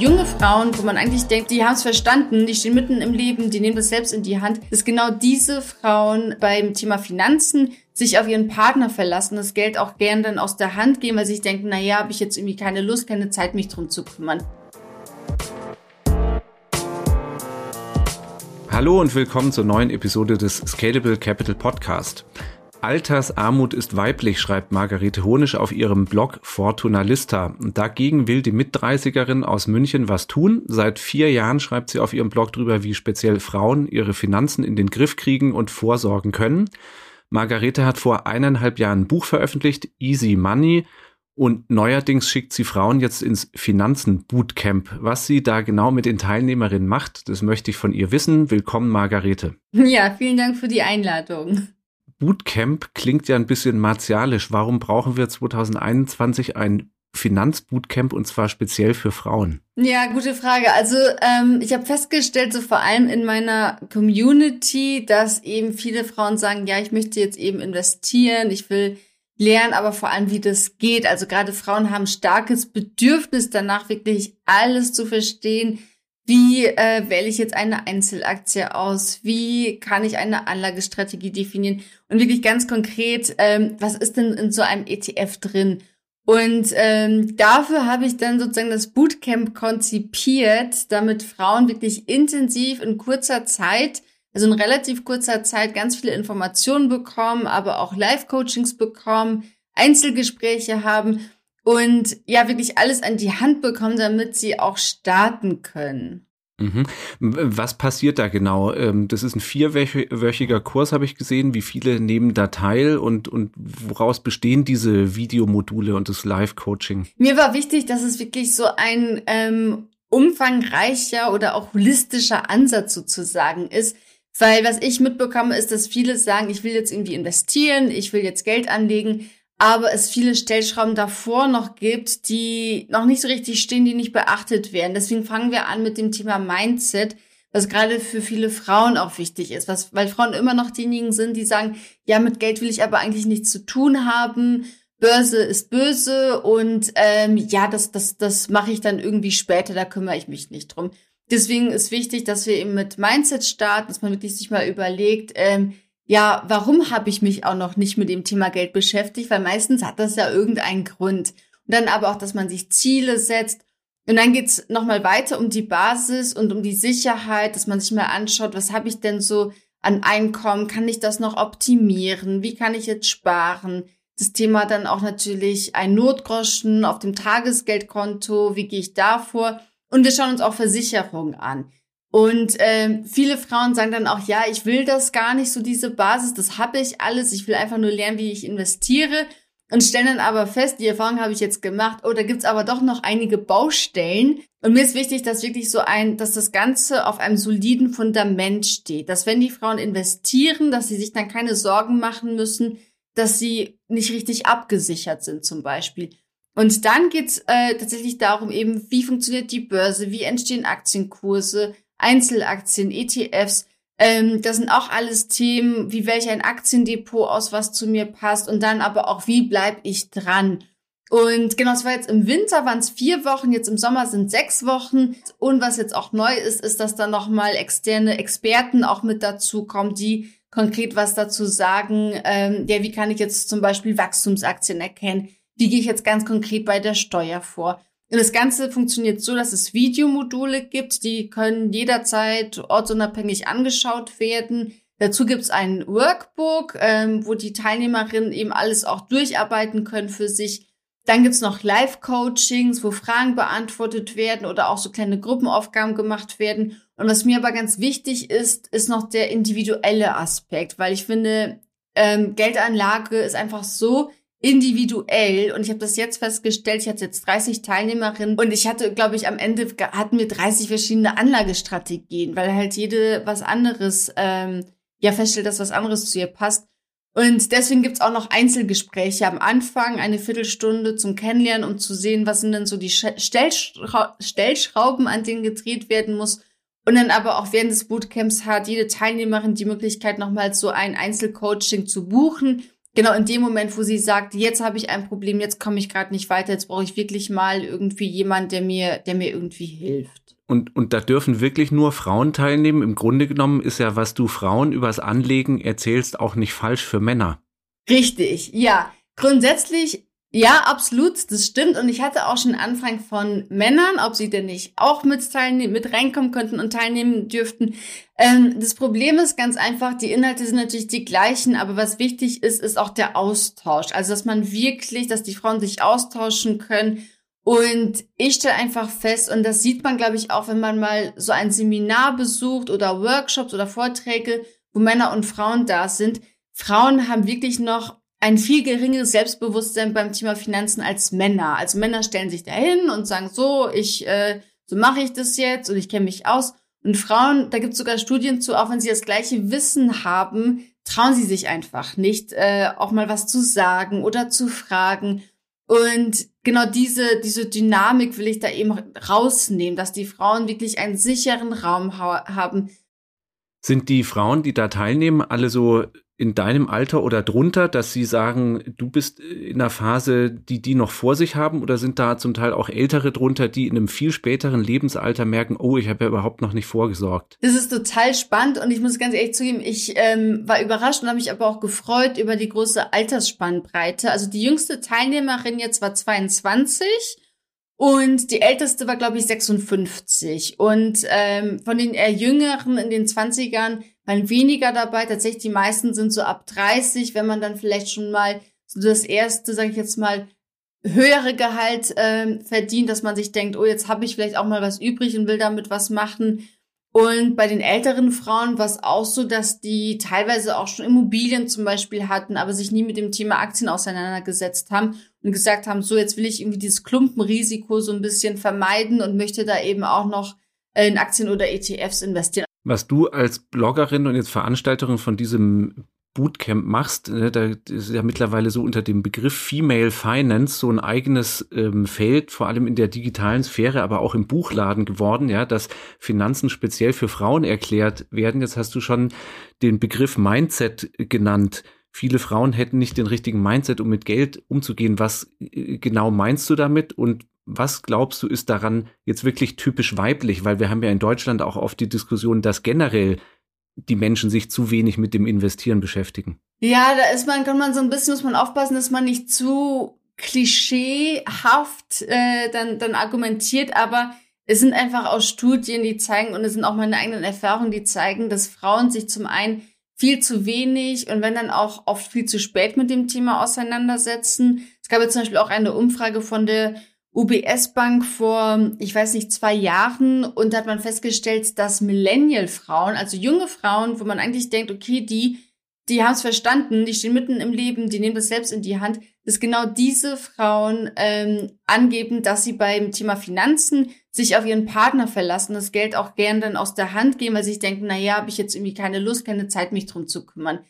junge Frauen, wo man eigentlich denkt, die haben es verstanden, die stehen mitten im Leben, die nehmen das selbst in die Hand, dass genau diese Frauen beim Thema Finanzen sich auf ihren Partner verlassen, das Geld auch gern dann aus der Hand geben, weil sie sich denken, naja, habe ich jetzt irgendwie keine Lust, keine Zeit, mich drum zu kümmern. Hallo und willkommen zur neuen Episode des Scalable Capital Podcast. Altersarmut ist weiblich, schreibt Margarete Honisch auf ihrem Blog Fortuna Lista. Und dagegen will die Mitdreißigerin aus München was tun. Seit vier Jahren schreibt sie auf ihrem Blog drüber, wie speziell Frauen ihre Finanzen in den Griff kriegen und vorsorgen können. Margarete hat vor eineinhalb Jahren ein Buch veröffentlicht, Easy Money. Und neuerdings schickt sie Frauen jetzt ins Finanzen-Bootcamp. Was sie da genau mit den Teilnehmerinnen macht, das möchte ich von ihr wissen. Willkommen, Margarete. Ja, vielen Dank für die Einladung. Bootcamp klingt ja ein bisschen martialisch. Warum brauchen wir 2021 ein Finanzbootcamp und zwar speziell für Frauen? Ja, gute Frage. Also ähm, ich habe festgestellt, so vor allem in meiner Community, dass eben viele Frauen sagen, ja, ich möchte jetzt eben investieren, ich will lernen, aber vor allem, wie das geht. Also gerade Frauen haben starkes Bedürfnis danach, wirklich alles zu verstehen, wie äh, wähle ich jetzt eine Einzelaktie aus? Wie kann ich eine Anlagestrategie definieren? Und wirklich ganz konkret, ähm, was ist denn in so einem ETF drin? Und ähm, dafür habe ich dann sozusagen das Bootcamp konzipiert, damit Frauen wirklich intensiv in kurzer Zeit, also in relativ kurzer Zeit, ganz viele Informationen bekommen, aber auch Live-Coachings bekommen, Einzelgespräche haben und ja wirklich alles an die Hand bekommen, damit sie auch starten können. Mhm. Was passiert da genau? Ähm, das ist ein vierwöchiger Kurs, habe ich gesehen. Wie viele nehmen da teil und, und woraus bestehen diese Videomodule und das Live-Coaching? Mir war wichtig, dass es wirklich so ein ähm, umfangreicher oder auch holistischer Ansatz sozusagen ist. Weil was ich mitbekomme, ist, dass viele sagen, ich will jetzt irgendwie investieren, ich will jetzt Geld anlegen, aber es viele Stellschrauben davor noch gibt, die noch nicht so richtig stehen, die nicht beachtet werden. Deswegen fangen wir an mit dem Thema Mindset, was gerade für viele Frauen auch wichtig ist, was, weil Frauen immer noch diejenigen sind, die sagen, ja, mit Geld will ich aber eigentlich nichts zu tun haben. Börse ist böse und ähm, ja, das, das, das mache ich dann irgendwie später, da kümmere ich mich nicht drum. Deswegen ist wichtig, dass wir eben mit Mindset starten, dass man wirklich sich mal überlegt, ähm, ja, warum habe ich mich auch noch nicht mit dem Thema Geld beschäftigt? Weil meistens hat das ja irgendeinen Grund. Und dann aber auch, dass man sich Ziele setzt. Und dann geht's nochmal weiter um die Basis und um die Sicherheit, dass man sich mal anschaut, was habe ich denn so an Einkommen? Kann ich das noch optimieren? Wie kann ich jetzt sparen? Das Thema dann auch natürlich ein Notgroschen auf dem Tagesgeldkonto. Wie gehe ich da vor? Und wir schauen uns auch Versicherungen an. Und ähm, viele Frauen sagen dann auch, ja, ich will das gar nicht, so diese Basis, das habe ich alles, ich will einfach nur lernen, wie ich investiere. Und stellen dann aber fest, die Erfahrung habe ich jetzt gemacht, oh, da gibt's aber doch noch einige Baustellen. Und mir ist wichtig, dass wirklich so ein, dass das Ganze auf einem soliden Fundament steht. Dass wenn die Frauen investieren, dass sie sich dann keine Sorgen machen müssen, dass sie nicht richtig abgesichert sind zum Beispiel. Und dann geht's äh, tatsächlich darum, eben, wie funktioniert die Börse, wie entstehen Aktienkurse, Einzelaktien, ETFs. Ähm, das sind auch alles Themen, wie welch ein Aktiendepot aus, was zu mir passt und dann aber auch, wie bleib ich dran. Und genau, es war jetzt im Winter, waren es vier Wochen, jetzt im Sommer sind sechs Wochen. Und was jetzt auch neu ist, ist, dass dann nochmal externe Experten auch mit dazu kommen, die konkret was dazu sagen. Ähm, ja, wie kann ich jetzt zum Beispiel Wachstumsaktien erkennen? Wie gehe ich jetzt ganz konkret bei der Steuer vor? Und das Ganze funktioniert so, dass es Videomodule gibt, die können jederzeit ortsunabhängig angeschaut werden. Dazu gibt es ein Workbook, ähm, wo die Teilnehmerinnen eben alles auch durcharbeiten können für sich. Dann gibt's noch Live-Coachings, wo Fragen beantwortet werden oder auch so kleine Gruppenaufgaben gemacht werden. Und was mir aber ganz wichtig ist, ist noch der individuelle Aspekt, weil ich finde, ähm, Geldanlage ist einfach so individuell und ich habe das jetzt festgestellt, ich hatte jetzt 30 Teilnehmerinnen und ich hatte, glaube ich, am Ende hatten wir 30 verschiedene Anlagestrategien, weil halt jede was anderes, ähm, ja, feststellt, dass was anderes zu ihr passt. Und deswegen gibt's auch noch Einzelgespräche am Anfang, eine Viertelstunde zum Kennenlernen, um zu sehen, was sind denn so die Stellschra Stellschrauben, an denen gedreht werden muss. Und dann aber auch während des Bootcamps hat jede Teilnehmerin die Möglichkeit, nochmal so ein Einzelcoaching zu buchen genau in dem Moment, wo sie sagt, jetzt habe ich ein Problem, jetzt komme ich gerade nicht weiter, jetzt brauche ich wirklich mal irgendwie jemand, der mir, der mir irgendwie hilft. Und, und da dürfen wirklich nur Frauen teilnehmen. Im Grunde genommen ist ja, was du Frauen übers Anlegen erzählst, auch nicht falsch für Männer. Richtig, ja. Grundsätzlich ja, absolut, das stimmt. Und ich hatte auch schon Anfragen von Männern, ob sie denn nicht auch mit, teilnehmen, mit reinkommen könnten und teilnehmen dürften. Ähm, das Problem ist ganz einfach, die Inhalte sind natürlich die gleichen, aber was wichtig ist, ist auch der Austausch. Also, dass man wirklich, dass die Frauen sich austauschen können. Und ich stelle einfach fest, und das sieht man, glaube ich, auch, wenn man mal so ein Seminar besucht oder Workshops oder Vorträge, wo Männer und Frauen da sind. Frauen haben wirklich noch ein viel geringeres Selbstbewusstsein beim Thema Finanzen als Männer. Also Männer stellen sich dahin und sagen so, ich, äh, so mache ich das jetzt und ich kenne mich aus. Und Frauen, da gibt es sogar Studien zu, auch wenn sie das gleiche Wissen haben, trauen sie sich einfach nicht, äh, auch mal was zu sagen oder zu fragen. Und genau diese, diese Dynamik will ich da eben rausnehmen, dass die Frauen wirklich einen sicheren Raum ha haben. Sind die Frauen, die da teilnehmen, alle so in deinem Alter oder drunter, dass sie sagen, du bist in einer Phase, die die noch vor sich haben oder sind da zum Teil auch Ältere drunter, die in einem viel späteren Lebensalter merken, oh, ich habe ja überhaupt noch nicht vorgesorgt? Das ist total spannend und ich muss ganz ehrlich zugeben, ich ähm, war überrascht und habe mich aber auch gefreut über die große Altersspannbreite. Also die jüngste Teilnehmerin jetzt war 22 und die älteste war, glaube ich, 56. Und ähm, von den eher Jüngeren in den 20ern waren weniger dabei. Tatsächlich, die meisten sind so ab 30, wenn man dann vielleicht schon mal so das erste, sage ich jetzt mal, höhere Gehalt ähm, verdient, dass man sich denkt, oh, jetzt habe ich vielleicht auch mal was übrig und will damit was machen. Und bei den älteren Frauen war es auch so, dass die teilweise auch schon Immobilien zum Beispiel hatten, aber sich nie mit dem Thema Aktien auseinandergesetzt haben und gesagt haben, so jetzt will ich irgendwie dieses Klumpenrisiko so ein bisschen vermeiden und möchte da eben auch noch in Aktien oder ETFs investieren. Was du als Bloggerin und jetzt Veranstalterin von diesem Bootcamp machst, ne, da ist ja mittlerweile so unter dem Begriff Female Finance so ein eigenes ähm, Feld, vor allem in der digitalen Sphäre, aber auch im Buchladen geworden, ja, dass Finanzen speziell für Frauen erklärt werden. Jetzt hast du schon den Begriff Mindset genannt. Viele Frauen hätten nicht den richtigen Mindset, um mit Geld umzugehen. Was äh, genau meinst du damit und was glaubst du ist daran jetzt wirklich typisch weiblich? Weil wir haben ja in Deutschland auch oft die Diskussion, dass generell die Menschen sich zu wenig mit dem Investieren beschäftigen. Ja, da ist man, kann man so ein bisschen, muss man aufpassen, dass man nicht zu klischeehaft äh, dann, dann argumentiert, aber es sind einfach auch Studien, die zeigen, und es sind auch meine eigenen Erfahrungen, die zeigen, dass Frauen sich zum einen viel zu wenig und wenn dann auch oft viel zu spät mit dem Thema auseinandersetzen. Es gab jetzt zum Beispiel auch eine Umfrage von der UBS Bank vor, ich weiß nicht, zwei Jahren und da hat man festgestellt, dass Millennial-Frauen, also junge Frauen, wo man eigentlich denkt, okay, die, die haben es verstanden, die stehen mitten im Leben, die nehmen das selbst in die Hand, dass genau diese Frauen ähm, angeben, dass sie beim Thema Finanzen sich auf ihren Partner verlassen, das Geld auch gern dann aus der Hand geben, weil sie sich denken, na ja, habe ich jetzt irgendwie keine Lust, keine Zeit, mich drum zu kümmern.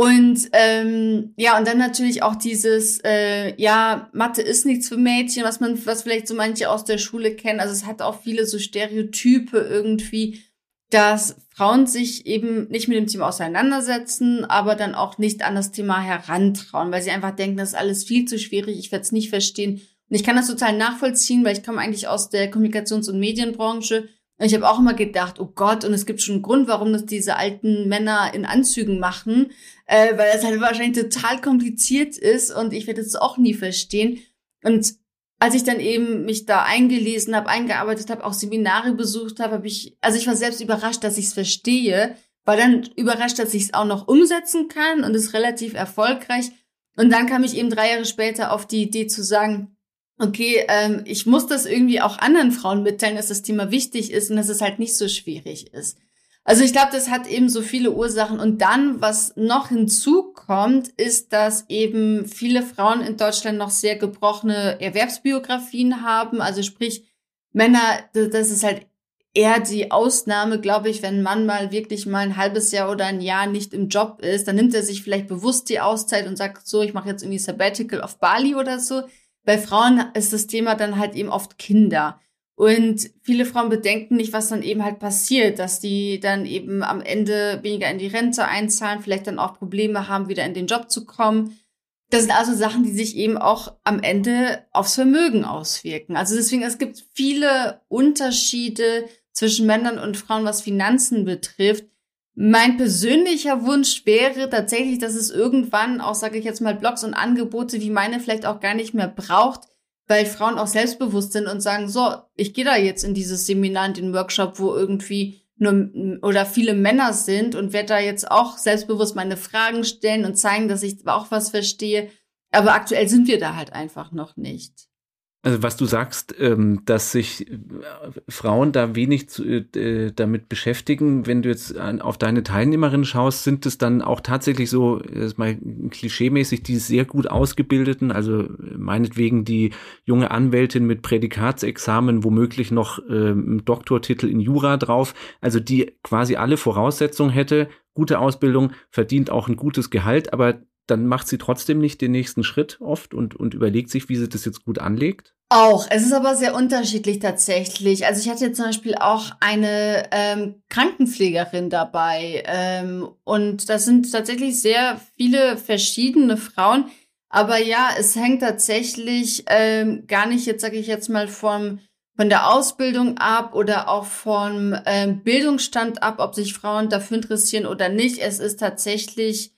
Und ähm, ja, und dann natürlich auch dieses, äh, ja, Mathe ist nichts für Mädchen, was man, was vielleicht so manche aus der Schule kennen. Also es hat auch viele so Stereotype irgendwie, dass Frauen sich eben nicht mit dem Thema auseinandersetzen, aber dann auch nicht an das Thema herantrauen, weil sie einfach denken, das ist alles viel zu schwierig, ich werde es nicht verstehen. Und ich kann das total nachvollziehen, weil ich komme eigentlich aus der Kommunikations- und Medienbranche und ich habe auch immer gedacht, oh Gott, und es gibt schon einen Grund, warum das diese alten Männer in Anzügen machen, äh, weil das halt wahrscheinlich total kompliziert ist und ich werde es auch nie verstehen. Und als ich dann eben mich da eingelesen habe, eingearbeitet habe, auch Seminare besucht habe, habe ich, also ich war selbst überrascht, dass ich es verstehe, war dann überrascht, dass ich es auch noch umsetzen kann und ist relativ erfolgreich. Und dann kam ich eben drei Jahre später auf die Idee zu sagen, okay, ähm, ich muss das irgendwie auch anderen Frauen mitteilen, dass das Thema wichtig ist und dass es halt nicht so schwierig ist. Also ich glaube, das hat eben so viele Ursachen. Und dann, was noch hinzukommt, ist, dass eben viele Frauen in Deutschland noch sehr gebrochene Erwerbsbiografien haben. Also sprich, Männer, das ist halt eher die Ausnahme, glaube ich, wenn ein Mann mal wirklich mal ein halbes Jahr oder ein Jahr nicht im Job ist, dann nimmt er sich vielleicht bewusst die Auszeit und sagt so, ich mache jetzt irgendwie Sabbatical auf Bali oder so. Bei Frauen ist das Thema dann halt eben oft Kinder. Und viele Frauen bedenken nicht, was dann eben halt passiert, dass die dann eben am Ende weniger in die Rente einzahlen, vielleicht dann auch Probleme haben, wieder in den Job zu kommen. Das sind also Sachen, die sich eben auch am Ende aufs Vermögen auswirken. Also deswegen, es gibt viele Unterschiede zwischen Männern und Frauen, was Finanzen betrifft. Mein persönlicher Wunsch wäre tatsächlich, dass es irgendwann auch, sage ich jetzt mal, Blogs und Angebote wie meine vielleicht auch gar nicht mehr braucht, weil Frauen auch selbstbewusst sind und sagen, so, ich gehe da jetzt in dieses Seminar, in den Workshop, wo irgendwie nur oder viele Männer sind und werde da jetzt auch selbstbewusst meine Fragen stellen und zeigen, dass ich auch was verstehe. Aber aktuell sind wir da halt einfach noch nicht. Also was du sagst, ähm, dass sich äh, Frauen da wenig zu, äh, damit beschäftigen, wenn du jetzt an, auf deine Teilnehmerinnen schaust, sind es dann auch tatsächlich so, äh, mal klischeemäßig, die sehr gut ausgebildeten, also meinetwegen die junge Anwältin mit Prädikatsexamen, womöglich noch ähm, Doktortitel in Jura drauf, also die quasi alle Voraussetzungen hätte, gute Ausbildung, verdient auch ein gutes Gehalt, aber dann macht sie trotzdem nicht den nächsten Schritt oft und, und überlegt sich, wie sie das jetzt gut anlegt? Auch. Es ist aber sehr unterschiedlich tatsächlich. Also ich hatte zum Beispiel auch eine ähm, Krankenpflegerin dabei ähm, und das sind tatsächlich sehr viele verschiedene Frauen. Aber ja, es hängt tatsächlich ähm, gar nicht, jetzt sage ich jetzt mal, vom, von der Ausbildung ab oder auch vom ähm, Bildungsstand ab, ob sich Frauen dafür interessieren oder nicht. Es ist tatsächlich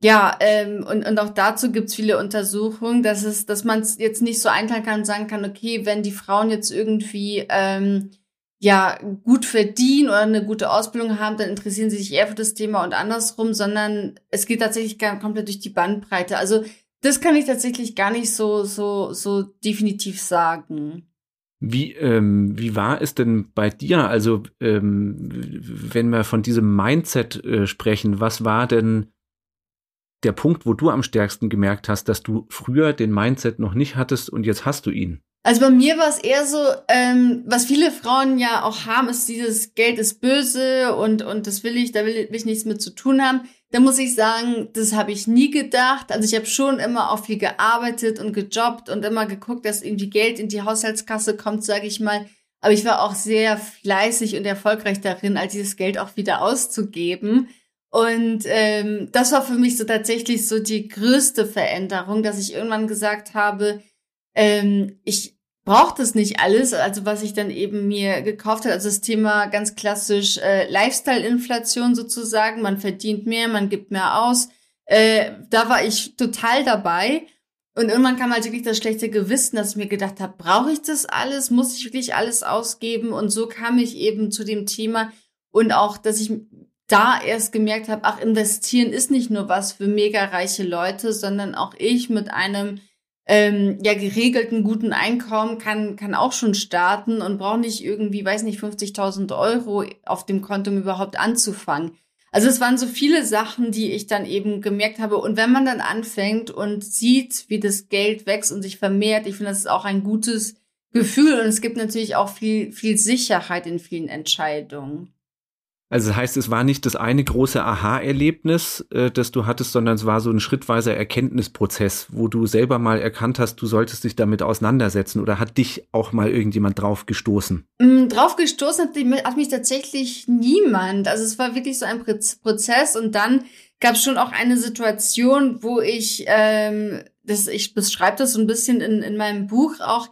ja, ähm, und, und auch dazu gibt's viele Untersuchungen, dass es, dass man es jetzt nicht so einteilen kann und sagen kann, okay, wenn die Frauen jetzt irgendwie ähm, ja gut verdienen oder eine gute Ausbildung haben, dann interessieren sie sich eher für das Thema und andersrum, sondern es geht tatsächlich komplett durch die Bandbreite. Also das kann ich tatsächlich gar nicht so so so definitiv sagen. Wie, ähm, wie war es denn bei dir? Also, ähm, wenn wir von diesem Mindset äh, sprechen, was war denn der Punkt, wo du am stärksten gemerkt hast, dass du früher den Mindset noch nicht hattest und jetzt hast du ihn? Also bei mir war es eher so, ähm, was viele Frauen ja auch haben, ist dieses Geld ist böse und, und das will ich, da will, ich nichts mit zu tun haben. Da muss ich sagen, das habe ich nie gedacht. Also ich habe schon immer auch viel gearbeitet und gejobbt und immer geguckt, dass irgendwie Geld in die Haushaltskasse kommt, sage ich mal. Aber ich war auch sehr fleißig und erfolgreich darin, all dieses Geld auch wieder auszugeben. Und ähm, das war für mich so tatsächlich so die größte Veränderung, dass ich irgendwann gesagt habe, ähm, ich brauche das nicht alles, also was ich dann eben mir gekauft habe, also das Thema ganz klassisch äh, Lifestyle-Inflation sozusagen, man verdient mehr, man gibt mehr aus, äh, da war ich total dabei. Und irgendwann kam halt wirklich das schlechte Gewissen, dass ich mir gedacht habe, brauche ich das alles? Muss ich wirklich alles ausgeben? Und so kam ich eben zu dem Thema und auch, dass ich da erst gemerkt habe, ach, investieren ist nicht nur was für mega reiche Leute, sondern auch ich mit einem ähm, ja geregelten guten Einkommen kann kann auch schon starten und brauche nicht irgendwie, weiß nicht, 50.000 Euro auf dem Konto, um überhaupt anzufangen. Also es waren so viele Sachen, die ich dann eben gemerkt habe. Und wenn man dann anfängt und sieht, wie das Geld wächst und sich vermehrt, ich finde, das ist auch ein gutes Gefühl und es gibt natürlich auch viel, viel Sicherheit in vielen Entscheidungen. Also das heißt, es war nicht das eine große Aha-Erlebnis, äh, das du hattest, sondern es war so ein schrittweiser Erkenntnisprozess, wo du selber mal erkannt hast, du solltest dich damit auseinandersetzen oder hat dich auch mal irgendjemand drauf gestoßen? Mm, drauf gestoßen hat, hat mich tatsächlich niemand. Also es war wirklich so ein Prozess und dann gab es schon auch eine Situation, wo ich, ähm, das, ich beschreibe das so ein bisschen in, in meinem Buch auch,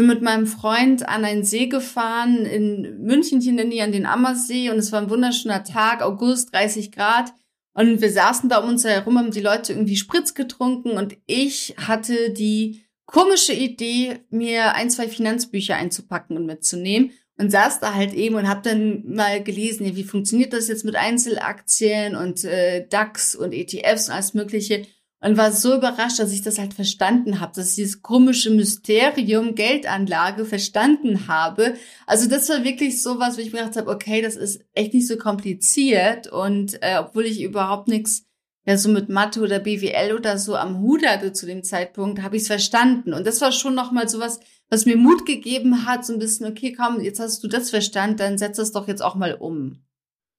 bin mit meinem Freund an einen See gefahren, in München in der Nähe an den Ammersee und es war ein wunderschöner Tag, August, 30 Grad. Und wir saßen da um uns herum, haben die Leute irgendwie Spritz getrunken und ich hatte die komische Idee, mir ein, zwei Finanzbücher einzupacken und mitzunehmen und saß da halt eben und habe dann mal gelesen, ja, wie funktioniert das jetzt mit Einzelaktien und äh, DAX und ETFs und alles Mögliche und war so überrascht, dass ich das halt verstanden habe, dass ich dieses komische Mysterium Geldanlage verstanden habe. Also das war wirklich so was, wo ich mir gedacht habe, okay, das ist echt nicht so kompliziert und äh, obwohl ich überhaupt nichts ja so mit Mathe oder BWL oder so am Hut hatte zu dem Zeitpunkt, habe ich es verstanden und das war schon noch mal so was, was mir Mut gegeben hat, so ein bisschen, okay, komm, jetzt hast du das verstanden, dann setz es doch jetzt auch mal um.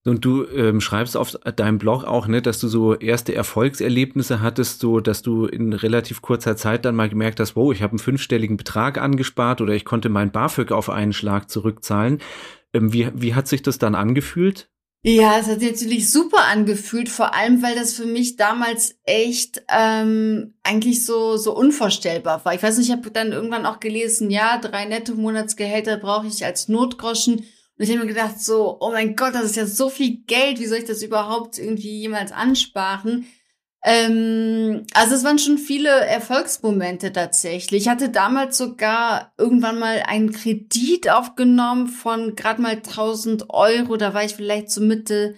Und du ähm, schreibst auf deinem Blog auch, ne, dass du so erste Erfolgserlebnisse hattest, so dass du in relativ kurzer Zeit dann mal gemerkt hast, wow, ich habe einen fünfstelligen Betrag angespart oder ich konnte mein BAföG auf einen Schlag zurückzahlen. Ähm, wie, wie hat sich das dann angefühlt? Ja, es hat sich natürlich super angefühlt, vor allem weil das für mich damals echt ähm, eigentlich so so unvorstellbar war. Ich weiß nicht, ich habe dann irgendwann auch gelesen, ja, drei Netto-Monatsgehälter brauche ich als Notgroschen. Und ich habe mir gedacht so, oh mein Gott, das ist ja so viel Geld, wie soll ich das überhaupt irgendwie jemals ansparen? Ähm, also es waren schon viele Erfolgsmomente tatsächlich. Ich hatte damals sogar irgendwann mal einen Kredit aufgenommen von gerade mal 1000 Euro. Da war ich vielleicht so Mitte,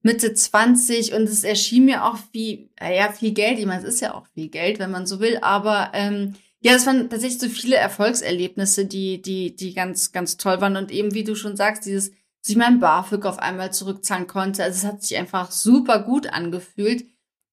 Mitte 20 und es erschien mir auch wie, ja, viel Geld. Ich meine, es ist ja auch viel Geld, wenn man so will. Aber ähm, ja, es waren tatsächlich so viele Erfolgserlebnisse, die, die, die ganz, ganz toll waren. Und eben, wie du schon sagst, dieses, dass ich meinen BAföG auf einmal zurückzahlen konnte. Also es hat sich einfach super gut angefühlt.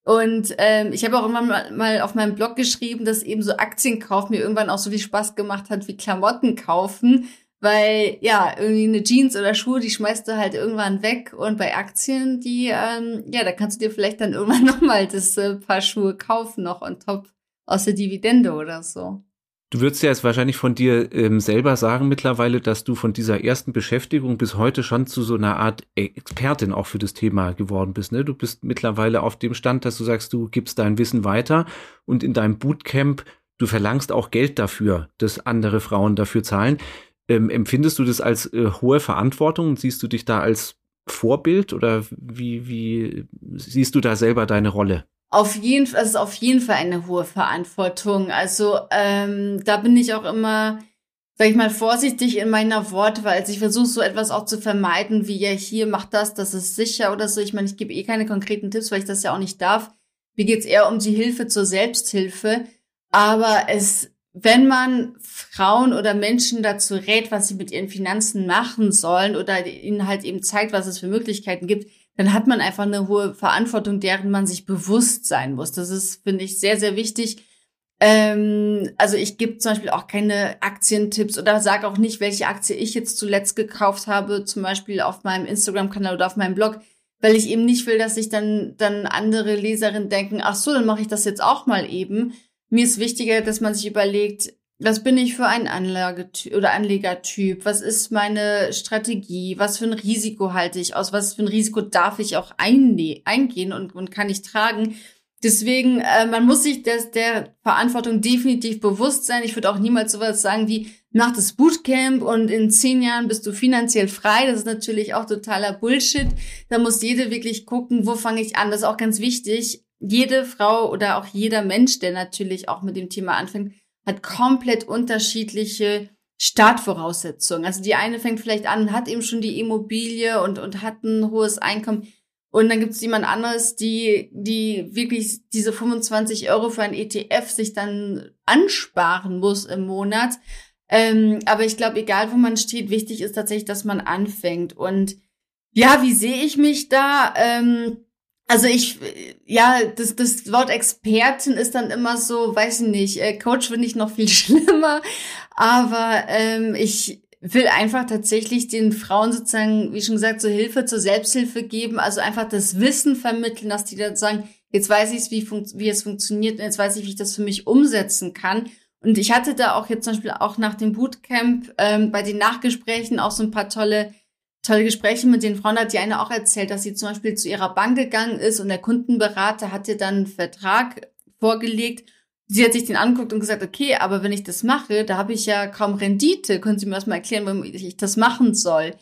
Und ähm, ich habe auch irgendwann mal, mal auf meinem Blog geschrieben, dass eben so Aktienkauf mir irgendwann auch so viel Spaß gemacht hat wie Klamotten kaufen. Weil ja, irgendwie eine Jeans oder Schuhe, die schmeißt du halt irgendwann weg. Und bei Aktien, die, ähm, ja, da kannst du dir vielleicht dann irgendwann nochmal das äh, Paar Schuhe kaufen, noch on top aus der Dividende oder so. Du würdest ja jetzt wahrscheinlich von dir ähm, selber sagen mittlerweile, dass du von dieser ersten Beschäftigung bis heute schon zu so einer Art Expertin auch für das Thema geworden bist. Ne? Du bist mittlerweile auf dem Stand, dass du sagst, du gibst dein Wissen weiter und in deinem Bootcamp, du verlangst auch Geld dafür, dass andere Frauen dafür zahlen. Ähm, empfindest du das als äh, hohe Verantwortung? Siehst du dich da als Vorbild oder wie, wie siehst du da selber deine Rolle? Auf jeden Fall, es ist auf jeden Fall eine hohe Verantwortung. Also ähm, da bin ich auch immer, sag ich mal, vorsichtig in meiner Wortwahl. Also ich versuche so etwas auch zu vermeiden, wie ja hier macht das, das ist sicher oder so. Ich meine, ich gebe eh keine konkreten Tipps, weil ich das ja auch nicht darf. Mir geht's eher um die Hilfe zur Selbsthilfe. Aber es, wenn man Frauen oder Menschen dazu rät, was sie mit ihren Finanzen machen sollen oder ihnen halt eben zeigt, was es für Möglichkeiten gibt, dann hat man einfach eine hohe Verantwortung, deren man sich bewusst sein muss. Das ist, finde ich, sehr, sehr wichtig. Ähm, also ich gebe zum Beispiel auch keine Aktientipps oder sage auch nicht, welche Aktie ich jetzt zuletzt gekauft habe, zum Beispiel auf meinem Instagram-Kanal oder auf meinem Blog, weil ich eben nicht will, dass sich dann, dann andere Leserinnen denken, ach so, dann mache ich das jetzt auch mal eben. Mir ist wichtiger, dass man sich überlegt, was bin ich für ein Anlagetyp oder Anlegertyp? Was ist meine Strategie? Was für ein Risiko halte ich aus? Was für ein Risiko darf ich auch eingehen und, und kann ich tragen? Deswegen, äh, man muss sich des, der Verantwortung definitiv bewusst sein. Ich würde auch niemals sowas sagen wie, mach das Bootcamp und in zehn Jahren bist du finanziell frei. Das ist natürlich auch totaler Bullshit. Da muss jede wirklich gucken, wo fange ich an. Das ist auch ganz wichtig. Jede Frau oder auch jeder Mensch, der natürlich auch mit dem Thema anfängt, hat komplett unterschiedliche Startvoraussetzungen. Also die eine fängt vielleicht an, hat eben schon die Immobilie und, und hat ein hohes Einkommen. Und dann gibt es jemand anderes, die, die wirklich diese 25 Euro für ein ETF sich dann ansparen muss im Monat. Ähm, aber ich glaube, egal wo man steht, wichtig ist tatsächlich, dass man anfängt. Und ja, wie sehe ich mich da? Ähm, also ich, ja, das, das Wort Expertin ist dann immer so, weiß ich nicht, äh, Coach finde ich noch viel schlimmer, aber ähm, ich will einfach tatsächlich den Frauen sozusagen, wie schon gesagt, so Hilfe zur Selbsthilfe geben, also einfach das Wissen vermitteln, dass die dann sagen, jetzt weiß ich, wie, wie es funktioniert und jetzt weiß ich, wie ich das für mich umsetzen kann. Und ich hatte da auch jetzt zum Beispiel auch nach dem Bootcamp ähm, bei den Nachgesprächen auch so ein paar tolle tolle Gespräche mit den Frauen hat die eine auch erzählt, dass sie zum Beispiel zu ihrer Bank gegangen ist und der Kundenberater hat ihr dann einen Vertrag vorgelegt. Sie hat sich den angeguckt und gesagt, okay, aber wenn ich das mache, da habe ich ja kaum Rendite. Können Sie mir erstmal erklären, warum ich das machen soll?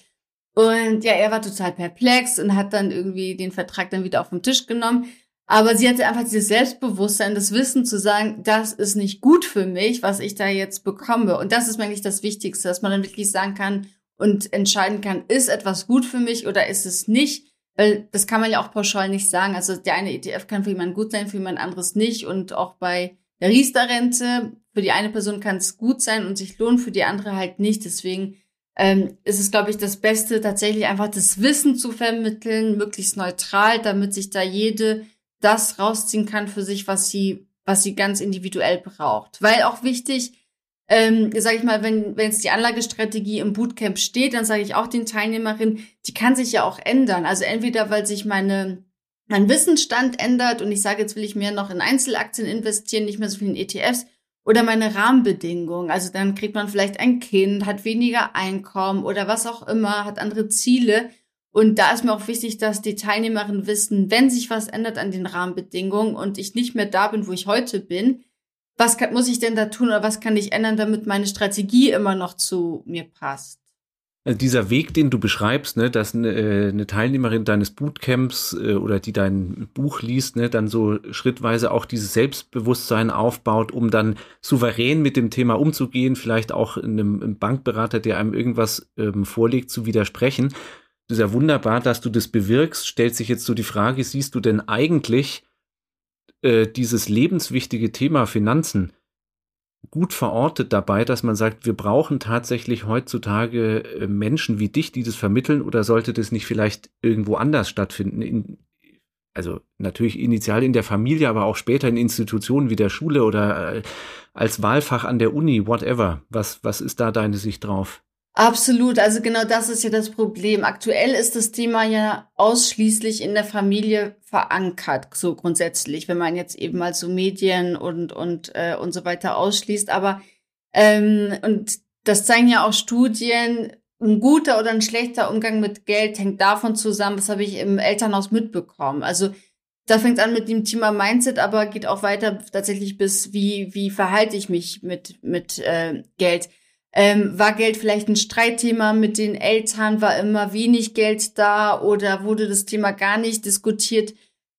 Und ja, er war total perplex und hat dann irgendwie den Vertrag dann wieder auf den Tisch genommen. Aber sie hatte einfach dieses Selbstbewusstsein, das Wissen zu sagen, das ist nicht gut für mich, was ich da jetzt bekomme. Und das ist eigentlich das Wichtigste, dass man dann wirklich sagen kann, und entscheiden kann, ist etwas gut für mich oder ist es nicht. Weil das kann man ja auch pauschal nicht sagen. Also der eine ETF kann für jemanden gut sein, für jemand anderes nicht. Und auch bei der Riester-Rente, für die eine Person kann es gut sein und sich lohnen, für die andere halt nicht. Deswegen ähm, ist es, glaube ich, das Beste, tatsächlich einfach das Wissen zu vermitteln, möglichst neutral, damit sich da jede das rausziehen kann für sich, was sie, was sie ganz individuell braucht. Weil auch wichtig, ähm, sage ich mal, wenn, wenn jetzt die Anlagestrategie im Bootcamp steht, dann sage ich auch den Teilnehmerinnen, die kann sich ja auch ändern. Also entweder, weil sich meine mein Wissensstand ändert und ich sage, jetzt will ich mehr noch in Einzelaktien investieren, nicht mehr so viel in ETFs oder meine Rahmenbedingungen. Also dann kriegt man vielleicht ein Kind, hat weniger Einkommen oder was auch immer, hat andere Ziele. Und da ist mir auch wichtig, dass die Teilnehmerinnen wissen, wenn sich was ändert an den Rahmenbedingungen und ich nicht mehr da bin, wo ich heute bin, was kann, muss ich denn da tun oder was kann ich ändern, damit meine Strategie immer noch zu mir passt? Also dieser Weg, den du beschreibst, ne, dass eine, äh, eine Teilnehmerin deines Bootcamps äh, oder die dein Buch liest, ne, dann so schrittweise auch dieses Selbstbewusstsein aufbaut, um dann souverän mit dem Thema umzugehen, vielleicht auch einem, einem Bankberater, der einem irgendwas ähm, vorlegt, zu widersprechen. Das ist ja wunderbar, dass du das bewirkst. Stellt sich jetzt so die Frage, siehst du denn eigentlich äh, dieses lebenswichtige Thema Finanzen gut verortet dabei, dass man sagt, wir brauchen tatsächlich heutzutage äh, Menschen wie dich, die das vermitteln, oder sollte das nicht vielleicht irgendwo anders stattfinden? In, also natürlich initial in der Familie, aber auch später in Institutionen wie der Schule oder äh, als Wahlfach an der Uni, whatever. Was, was ist da deine Sicht drauf? Absolut, also genau das ist ja das Problem. Aktuell ist das Thema ja ausschließlich in der Familie verankert, so grundsätzlich, wenn man jetzt eben mal so Medien und und äh, und so weiter ausschließt. Aber ähm, und das zeigen ja auch Studien. Ein guter oder ein schlechter Umgang mit Geld hängt davon zusammen, was habe ich im Elternhaus mitbekommen. Also da fängt an mit dem Thema Mindset, aber geht auch weiter tatsächlich bis wie wie verhalte ich mich mit mit äh, Geld ähm, war Geld vielleicht ein Streitthema mit den Eltern? War immer wenig Geld da oder wurde das Thema gar nicht diskutiert?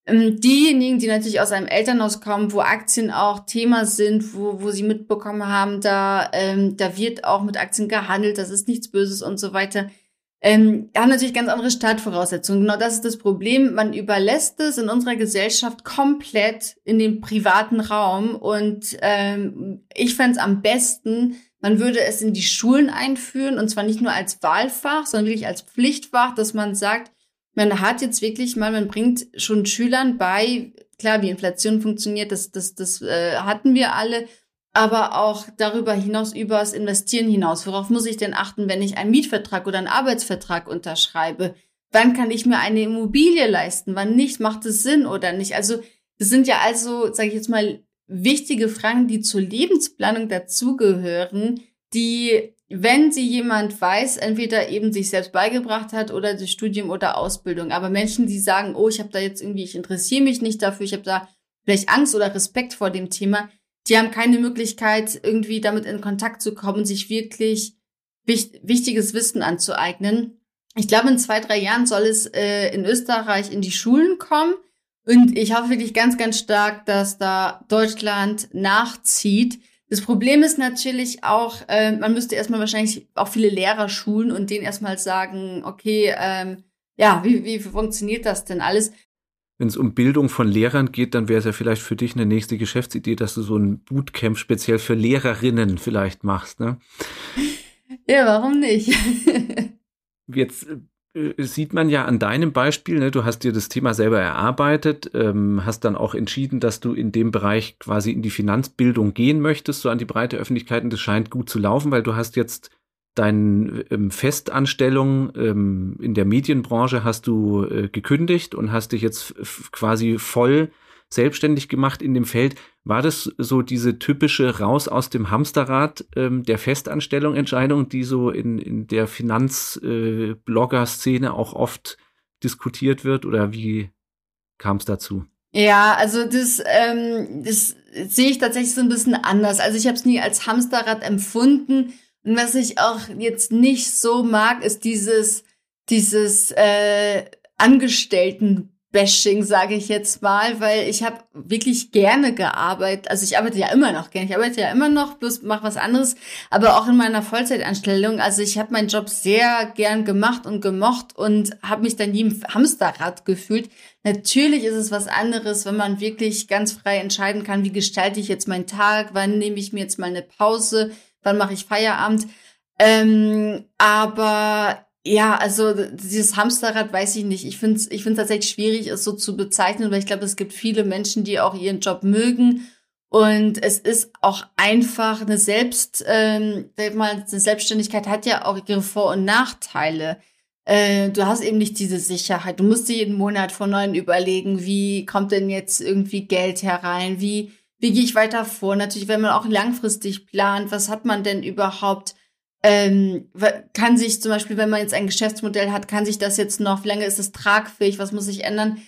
Ähm, diejenigen, die natürlich aus einem Elternhaus kommen, wo Aktien auch Thema sind, wo, wo sie mitbekommen haben, da, ähm, da wird auch mit Aktien gehandelt, das ist nichts Böses und so weiter, ähm, haben natürlich ganz andere Startvoraussetzungen. Genau das ist das Problem. Man überlässt es in unserer Gesellschaft komplett in den privaten Raum. Und ähm, ich fände es am besten, man würde es in die Schulen einführen und zwar nicht nur als Wahlfach, sondern wirklich als Pflichtfach, dass man sagt, man hat jetzt wirklich mal, man bringt schon Schülern bei, klar, wie Inflation funktioniert, das, das, das äh, hatten wir alle, aber auch darüber hinaus, über das Investieren hinaus. Worauf muss ich denn achten, wenn ich einen Mietvertrag oder einen Arbeitsvertrag unterschreibe? Wann kann ich mir eine Immobilie leisten? Wann nicht? Macht es Sinn oder nicht? Also, das sind ja also, sage ich jetzt mal, wichtige Fragen, die zur Lebensplanung dazugehören, die, wenn sie jemand weiß, entweder eben sich selbst beigebracht hat oder das Studium oder Ausbildung. Aber Menschen, die sagen, oh, ich habe da jetzt irgendwie, ich interessiere mich nicht dafür, ich habe da vielleicht Angst oder Respekt vor dem Thema, die haben keine Möglichkeit, irgendwie damit in Kontakt zu kommen, sich wirklich wichtiges Wissen anzueignen. Ich glaube, in zwei, drei Jahren soll es äh, in Österreich in die Schulen kommen. Und ich hoffe wirklich ganz, ganz stark, dass da Deutschland nachzieht. Das Problem ist natürlich auch, äh, man müsste erstmal wahrscheinlich auch viele Lehrer schulen und denen erstmal sagen, okay, ähm, ja, wie, wie funktioniert das denn alles? Wenn es um Bildung von Lehrern geht, dann wäre es ja vielleicht für dich eine nächste Geschäftsidee, dass du so ein Bootcamp speziell für Lehrerinnen vielleicht machst, ne? Ja, warum nicht? Jetzt äh, sieht man ja an deinem Beispiel, ne, du hast dir das Thema selber erarbeitet, ähm, hast dann auch entschieden, dass du in dem Bereich quasi in die Finanzbildung gehen möchtest, so an die breite Öffentlichkeit. Und das scheint gut zu laufen, weil du hast jetzt deine ähm, Festanstellung ähm, in der Medienbranche hast du äh, gekündigt und hast dich jetzt quasi voll selbstständig gemacht in dem Feld. War das so diese typische Raus aus dem Hamsterrad ähm, der Festanstellung Entscheidung, die so in, in der Finanzblogger-Szene äh, auch oft diskutiert wird? Oder wie kam es dazu? Ja, also das, ähm, das sehe ich tatsächlich so ein bisschen anders. Also ich habe es nie als Hamsterrad empfunden. Und was ich auch jetzt nicht so mag, ist dieses, dieses äh, Angestellten Bashing, sage ich jetzt mal, weil ich habe wirklich gerne gearbeitet. Also ich arbeite ja immer noch gerne. Ich arbeite ja immer noch, bloß mache was anderes, aber auch in meiner Vollzeitanstellung. Also ich habe meinen Job sehr gern gemacht und gemocht und habe mich dann nie im Hamsterrad gefühlt. Natürlich ist es was anderes, wenn man wirklich ganz frei entscheiden kann, wie gestalte ich jetzt meinen Tag, wann nehme ich mir jetzt mal eine Pause, wann mache ich Feierabend. Ähm, aber ja, also dieses Hamsterrad weiß ich nicht. Ich finde es ich find's tatsächlich schwierig, es so zu bezeichnen, weil ich glaube, es gibt viele Menschen, die auch ihren Job mögen Und es ist auch einfach eine Selbst, ähm, mal, eine Selbstständigkeit hat ja auch ihre Vor- und Nachteile. Äh, du hast eben nicht diese Sicherheit. Du musst dir jeden Monat von neuem überlegen, wie kommt denn jetzt irgendwie Geld herein? Wie, wie gehe ich weiter vor? Natürlich, wenn man auch langfristig plant, was hat man denn überhaupt? Ähm, kann sich zum Beispiel, wenn man jetzt ein Geschäftsmodell hat, kann sich das jetzt noch, wie lange ist es tragfähig? Was muss sich ändern?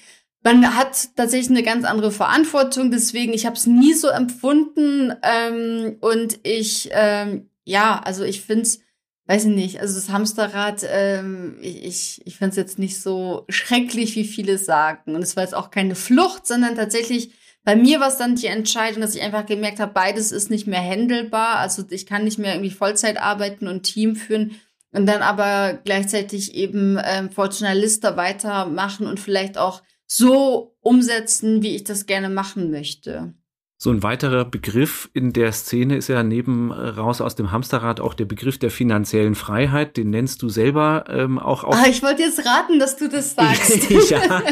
man hat tatsächlich eine ganz andere Verantwortung. Deswegen, ich habe es nie so empfunden. Ähm, und ich, ähm, ja, also ich finde es, weiß ich nicht, also das Hamsterrad, ähm, ich, ich, ich finde es jetzt nicht so schrecklich, wie viele sagen. Und es war jetzt auch keine Flucht, sondern tatsächlich, bei mir war es dann die Entscheidung, dass ich einfach gemerkt habe, beides ist nicht mehr händelbar. Also ich kann nicht mehr irgendwie Vollzeit arbeiten und Team führen und dann aber gleichzeitig eben ähm, Fortuna Lista weitermachen und vielleicht auch so umsetzen, wie ich das gerne machen möchte. So ein weiterer Begriff in der Szene ist ja neben äh, raus aus dem Hamsterrad auch der Begriff der finanziellen Freiheit. Den nennst du selber ähm, auch. Auf ah, ich wollte jetzt raten, dass du das sagst. ja,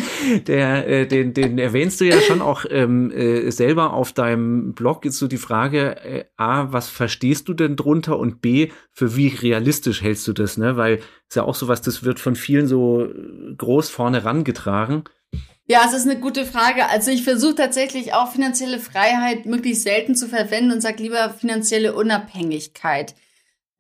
der, äh, den, den erwähnst du ja schon auch ähm, äh, selber auf deinem Blog. Ist so die Frage: äh, a, was verstehst du denn drunter und b, für wie realistisch hältst du das? Ne, weil ist ja auch sowas, das wird von vielen so groß vorne rangetragen. Ja, es ist eine gute Frage. Also ich versuche tatsächlich auch finanzielle Freiheit möglichst selten zu verwenden und sage lieber finanzielle Unabhängigkeit.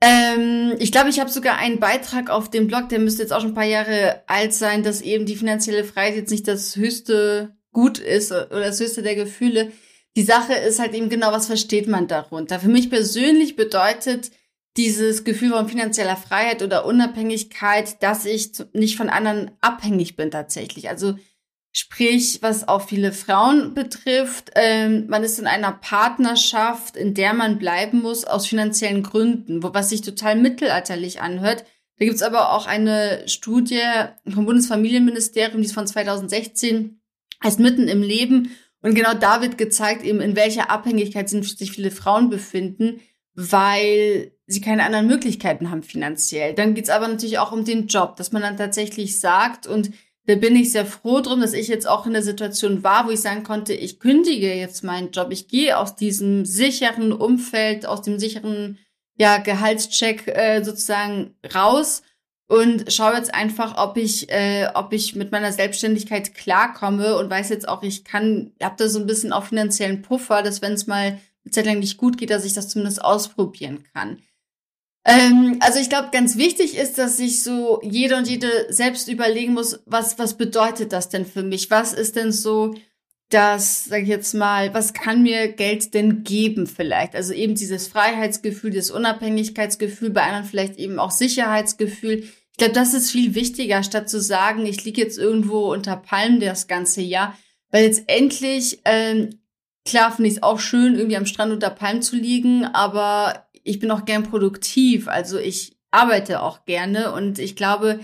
Ähm, ich glaube, ich habe sogar einen Beitrag auf dem Blog, der müsste jetzt auch schon ein paar Jahre alt sein, dass eben die finanzielle Freiheit jetzt nicht das höchste Gut ist oder das höchste der Gefühle. Die Sache ist halt eben genau, was versteht man darunter. Für mich persönlich bedeutet dieses Gefühl von finanzieller Freiheit oder Unabhängigkeit, dass ich nicht von anderen abhängig bin tatsächlich. Also Sprich, was auch viele Frauen betrifft, ähm, man ist in einer Partnerschaft, in der man bleiben muss aus finanziellen Gründen, wo, was sich total mittelalterlich anhört. Da gibt's aber auch eine Studie vom Bundesfamilienministerium, die ist von 2016, heißt Mitten im Leben. Und genau da wird gezeigt, eben in welcher Abhängigkeit sich viele Frauen befinden, weil sie keine anderen Möglichkeiten haben finanziell. Dann geht's aber natürlich auch um den Job, dass man dann tatsächlich sagt und da bin ich sehr froh drum, dass ich jetzt auch in der Situation war, wo ich sagen konnte, ich kündige jetzt meinen Job. Ich gehe aus diesem sicheren Umfeld, aus dem sicheren ja, Gehaltscheck äh, sozusagen raus und schaue jetzt einfach, ob ich, äh, ob ich mit meiner Selbstständigkeit klarkomme und weiß jetzt auch, ich kann, habe da so ein bisschen auch finanziellen Puffer, dass wenn es mal eine Zeit lang nicht gut geht, dass ich das zumindest ausprobieren kann. Ähm, also ich glaube, ganz wichtig ist, dass sich so jede und jede selbst überlegen muss, was, was bedeutet das denn für mich? Was ist denn so das, sag ich jetzt mal, was kann mir Geld denn geben vielleicht? Also eben dieses Freiheitsgefühl, dieses Unabhängigkeitsgefühl, bei anderen vielleicht eben auch Sicherheitsgefühl. Ich glaube, das ist viel wichtiger, statt zu sagen, ich liege jetzt irgendwo unter Palmen das ganze Jahr. Weil jetzt endlich, ähm, klar finde ich es auch schön, irgendwie am Strand unter Palmen zu liegen, aber ich bin auch gern produktiv, also ich arbeite auch gerne und ich glaube,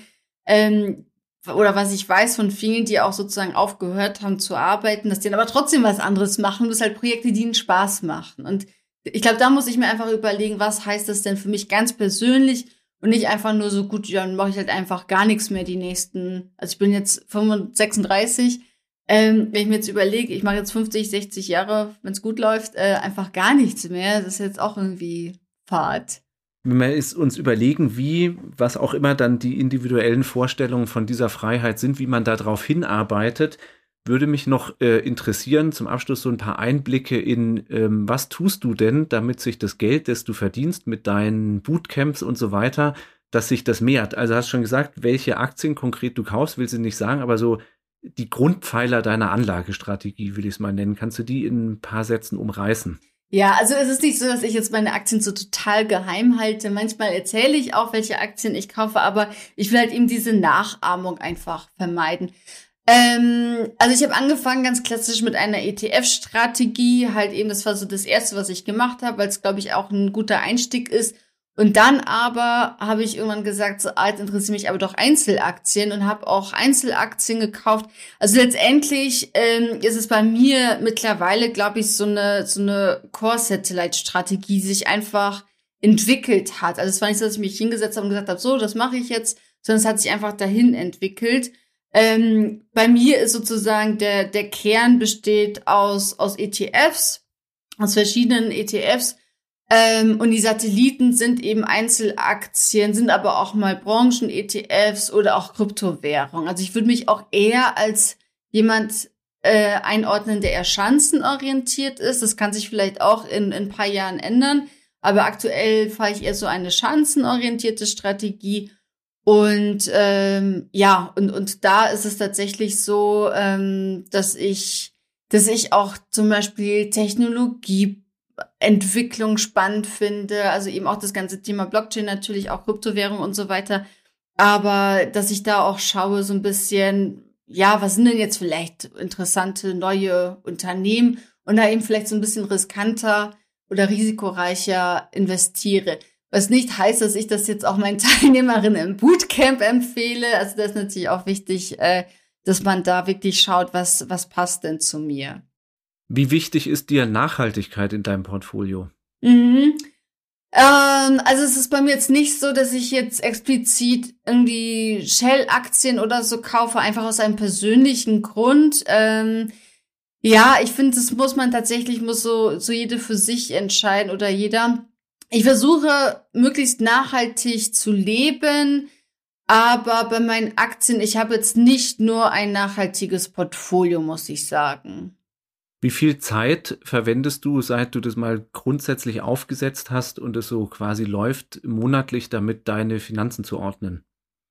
ähm, oder was ich weiß von vielen, die auch sozusagen aufgehört haben zu arbeiten, dass die dann aber trotzdem was anderes machen, das halt Projekte, die ihnen Spaß machen. Und ich glaube, da muss ich mir einfach überlegen, was heißt das denn für mich ganz persönlich und nicht einfach nur so gut, ja, dann mache ich halt einfach gar nichts mehr die nächsten, also ich bin jetzt 35, ähm, wenn ich mir jetzt überlege, ich mache jetzt 50, 60 Jahre, wenn es gut läuft, äh, einfach gar nichts mehr, das ist jetzt auch irgendwie Pfad. Wenn wir uns überlegen, wie, was auch immer dann die individuellen Vorstellungen von dieser Freiheit sind, wie man darauf hinarbeitet, würde mich noch äh, interessieren, zum Abschluss so ein paar Einblicke in, ähm, was tust du denn, damit sich das Geld, das du verdienst mit deinen Bootcamps und so weiter, dass sich das mehrt. Also hast schon gesagt, welche Aktien konkret du kaufst, will sie nicht sagen, aber so die Grundpfeiler deiner Anlagestrategie, will ich es mal nennen. Kannst du die in ein paar Sätzen umreißen? Ja, also es ist nicht so, dass ich jetzt meine Aktien so total geheim halte. Manchmal erzähle ich auch, welche Aktien ich kaufe, aber ich will halt eben diese Nachahmung einfach vermeiden. Ähm, also ich habe angefangen ganz klassisch mit einer ETF-Strategie, halt eben, das war so das Erste, was ich gemacht habe, weil es, glaube ich, auch ein guter Einstieg ist. Und dann aber habe ich irgendwann gesagt, so, ah, jetzt interessieren mich aber doch Einzelaktien und habe auch Einzelaktien gekauft. Also letztendlich ähm, ist es bei mir mittlerweile, glaube ich, so eine, so eine Core-Satellite-Strategie, die sich einfach entwickelt hat. Also es war nicht so, dass ich mich hingesetzt habe und gesagt habe, so, das mache ich jetzt, sondern es hat sich einfach dahin entwickelt. Ähm, bei mir ist sozusagen der, der Kern besteht aus, aus ETFs, aus verschiedenen ETFs. Ähm, und die Satelliten sind eben Einzelaktien, sind aber auch mal Branchen-ETFs oder auch Kryptowährungen. Also ich würde mich auch eher als jemand äh, einordnen, der eher schanzenorientiert ist. Das kann sich vielleicht auch in, in ein paar Jahren ändern. Aber aktuell fahre ich eher so eine schanzenorientierte Strategie. Und ähm, ja, und, und da ist es tatsächlich so, ähm, dass ich, dass ich auch zum Beispiel Technologieentwicklung spannend finde, also eben auch das ganze Thema Blockchain natürlich, auch Kryptowährung und so weiter. Aber dass ich da auch schaue, so ein bisschen, ja, was sind denn jetzt vielleicht interessante neue Unternehmen und da eben vielleicht so ein bisschen riskanter oder risikoreicher investiere. Was nicht heißt, dass ich das jetzt auch meinen Teilnehmerinnen im Bootcamp empfehle. Also das ist natürlich auch wichtig, äh, dass man da wirklich schaut, was, was passt denn zu mir. Wie wichtig ist dir Nachhaltigkeit in deinem Portfolio? Mhm. Ähm, also es ist bei mir jetzt nicht so, dass ich jetzt explizit irgendwie Shell-Aktien oder so kaufe, einfach aus einem persönlichen Grund. Ähm, ja, ich finde, das muss man tatsächlich, muss so, so jede für sich entscheiden oder jeder. Ich versuche möglichst nachhaltig zu leben, aber bei meinen Aktien, ich habe jetzt nicht nur ein nachhaltiges Portfolio, muss ich sagen. Wie viel Zeit verwendest du, seit du das mal grundsätzlich aufgesetzt hast und es so quasi läuft, monatlich damit deine Finanzen zu ordnen?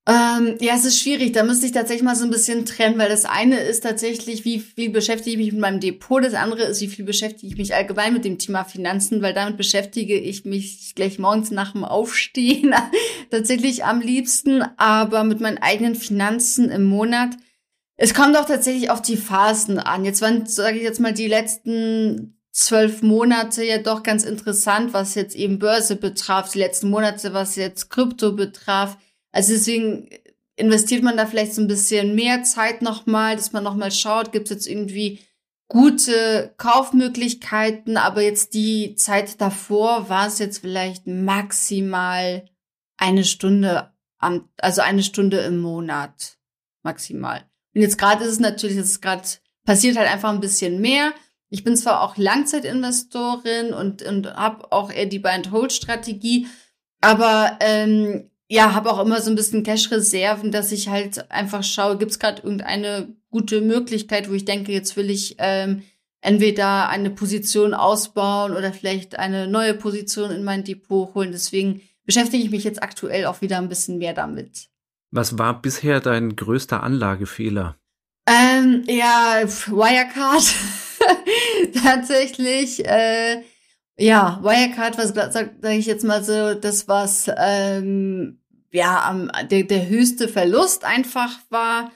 Ähm, ja, es ist schwierig. Da müsste ich tatsächlich mal so ein bisschen trennen, weil das eine ist tatsächlich, wie viel beschäftige ich mich mit meinem Depot. Das andere ist, wie viel beschäftige ich mich allgemein mit dem Thema Finanzen, weil damit beschäftige ich mich gleich morgens nach dem Aufstehen tatsächlich am liebsten. Aber mit meinen eigenen Finanzen im Monat, es kommt auch tatsächlich auf die Phasen an. Jetzt waren, sage ich jetzt mal, die letzten zwölf Monate ja doch ganz interessant, was jetzt eben Börse betraf, die letzten Monate, was jetzt Krypto betraf also deswegen investiert man da vielleicht so ein bisschen mehr Zeit nochmal, dass man nochmal schaut, gibt es jetzt irgendwie gute Kaufmöglichkeiten, aber jetzt die Zeit davor war es jetzt vielleicht maximal eine Stunde am, also eine Stunde im Monat maximal. Und jetzt gerade ist es natürlich, es ist gerade passiert halt einfach ein bisschen mehr. Ich bin zwar auch Langzeitinvestorin und, und habe auch eher die Buy-and-Hold-Strategie, aber ähm, ja, habe auch immer so ein bisschen Cash-Reserven, dass ich halt einfach schaue, gibt's gerade irgendeine gute Möglichkeit, wo ich denke, jetzt will ich ähm, entweder eine Position ausbauen oder vielleicht eine neue Position in mein Depot holen. Deswegen beschäftige ich mich jetzt aktuell auch wieder ein bisschen mehr damit. Was war bisher dein größter Anlagefehler? Ähm, ja, Wirecard. Tatsächlich. Äh, ja, Wirecard, was sage sag ich jetzt mal so, das was ähm, ja, am, der, der höchste Verlust einfach war.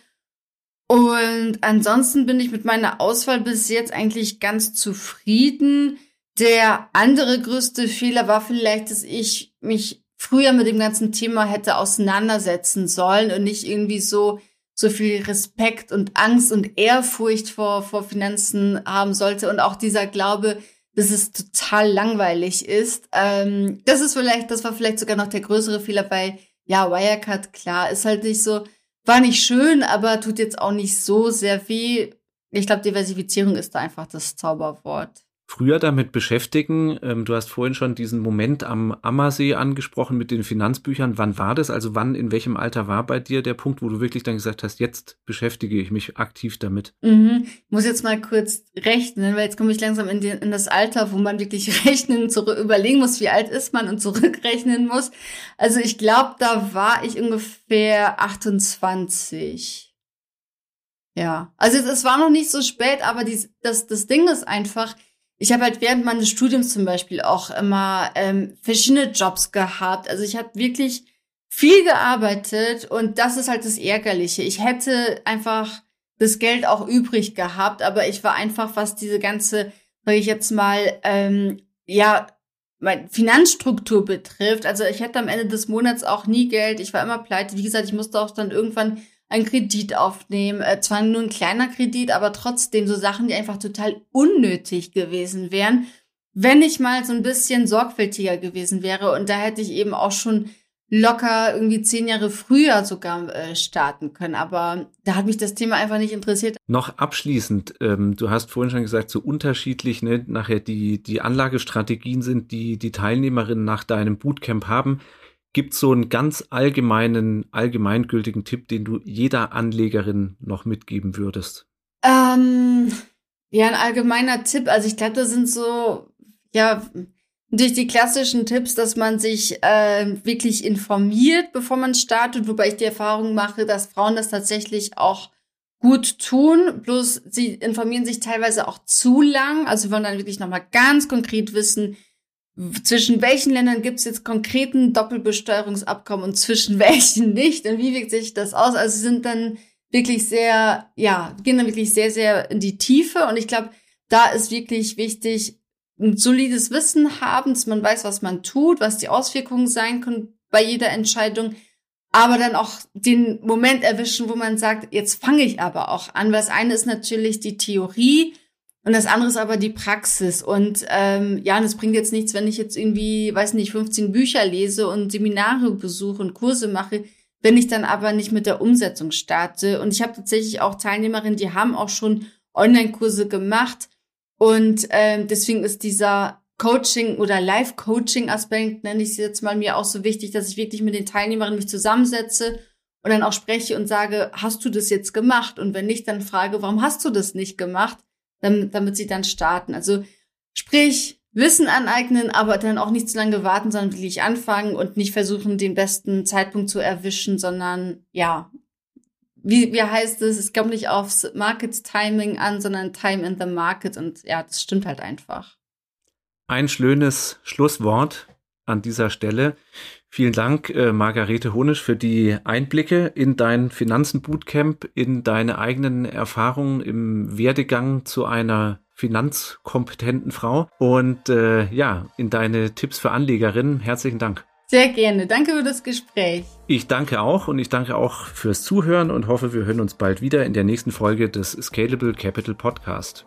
Und ansonsten bin ich mit meiner Auswahl bis jetzt eigentlich ganz zufrieden. Der andere größte Fehler war vielleicht, dass ich mich früher mit dem ganzen Thema hätte auseinandersetzen sollen und nicht irgendwie so so viel Respekt und Angst und Ehrfurcht vor vor Finanzen haben sollte und auch dieser Glaube, dass es total langweilig ist. Ähm, das ist vielleicht, das war vielleicht sogar noch der größere Fehler, weil ja, Wirecard, klar, ist halt nicht so, war nicht schön, aber tut jetzt auch nicht so sehr weh. Ich glaube, Diversifizierung ist da einfach das Zauberwort früher damit beschäftigen? Ähm, du hast vorhin schon diesen Moment am Ammersee angesprochen mit den Finanzbüchern. Wann war das? Also wann, in welchem Alter war bei dir der Punkt, wo du wirklich dann gesagt hast, jetzt beschäftige ich mich aktiv damit? Mhm. Ich muss jetzt mal kurz rechnen, weil jetzt komme ich langsam in, den, in das Alter, wo man wirklich rechnen, zurück, überlegen muss, wie alt ist man und zurückrechnen muss. Also ich glaube, da war ich ungefähr 28. Ja, also es, es war noch nicht so spät, aber die, das, das Ding ist einfach, ich habe halt während meines Studiums zum Beispiel auch immer ähm, verschiedene Jobs gehabt. Also ich habe wirklich viel gearbeitet und das ist halt das Ärgerliche. Ich hätte einfach das Geld auch übrig gehabt, aber ich war einfach, was diese ganze, sage ich jetzt mal, ähm, ja, mein Finanzstruktur betrifft. Also ich hätte am Ende des Monats auch nie Geld. Ich war immer pleite. Wie gesagt, ich musste auch dann irgendwann einen Kredit aufnehmen. Äh, zwar nur ein kleiner Kredit, aber trotzdem so Sachen, die einfach total unnötig gewesen wären, wenn ich mal so ein bisschen sorgfältiger gewesen wäre. Und da hätte ich eben auch schon locker irgendwie zehn Jahre früher sogar äh, starten können. Aber da hat mich das Thema einfach nicht interessiert. Noch abschließend, ähm, du hast vorhin schon gesagt, so unterschiedlich ne, nachher die, die Anlagestrategien sind, die die Teilnehmerinnen nach deinem Bootcamp haben. Gibt so einen ganz allgemeinen, allgemeingültigen Tipp, den du jeder Anlegerin noch mitgeben würdest? Ähm, ja, ein allgemeiner Tipp. Also ich glaube, das sind so, ja, durch die klassischen Tipps, dass man sich äh, wirklich informiert, bevor man startet, wobei ich die Erfahrung mache, dass Frauen das tatsächlich auch gut tun, bloß sie informieren sich teilweise auch zu lang, also wollen dann wirklich nochmal ganz konkret wissen, zwischen welchen Ländern gibt es jetzt konkreten Doppelbesteuerungsabkommen und zwischen welchen nicht? Und wie wirkt sich das aus? Also sind dann wirklich sehr, ja, gehen dann wirklich sehr, sehr in die Tiefe. Und ich glaube, da ist wirklich wichtig, ein solides Wissen haben, dass man weiß, was man tut, was die Auswirkungen sein können bei jeder Entscheidung, aber dann auch den Moment erwischen, wo man sagt, jetzt fange ich aber auch an, weil das eine ist natürlich die Theorie und das andere ist aber die Praxis. Und ähm, ja, und es bringt jetzt nichts, wenn ich jetzt irgendwie, weiß nicht, 15 Bücher lese und Seminare besuche und Kurse mache, wenn ich dann aber nicht mit der Umsetzung starte. Und ich habe tatsächlich auch Teilnehmerinnen, die haben auch schon Online-Kurse gemacht, und ähm, deswegen ist dieser Coaching oder Live-Coaching-Aspekt, nenne ich es jetzt mal, mir auch so wichtig, dass ich wirklich mit den Teilnehmerinnen mich zusammensetze und dann auch spreche und sage, hast du das jetzt gemacht? Und wenn nicht, dann frage, warum hast du das nicht gemacht? Damit, sie dann starten. Also sprich, Wissen aneignen, aber dann auch nicht zu lange warten, sondern wirklich anfangen und nicht versuchen, den besten Zeitpunkt zu erwischen, sondern ja, wie, wie heißt es, es kommt nicht aufs Market Timing an, sondern Time in the Market. Und ja, das stimmt halt einfach. Ein schönes Schlusswort an dieser Stelle. Vielen Dank, äh, Margarete Honisch, für die Einblicke in dein Finanzen-Bootcamp, in deine eigenen Erfahrungen im Werdegang zu einer finanzkompetenten Frau und äh, ja, in deine Tipps für Anlegerinnen. Herzlichen Dank. Sehr gerne. Danke für das Gespräch. Ich danke auch und ich danke auch fürs Zuhören und hoffe, wir hören uns bald wieder in der nächsten Folge des Scalable Capital Podcast.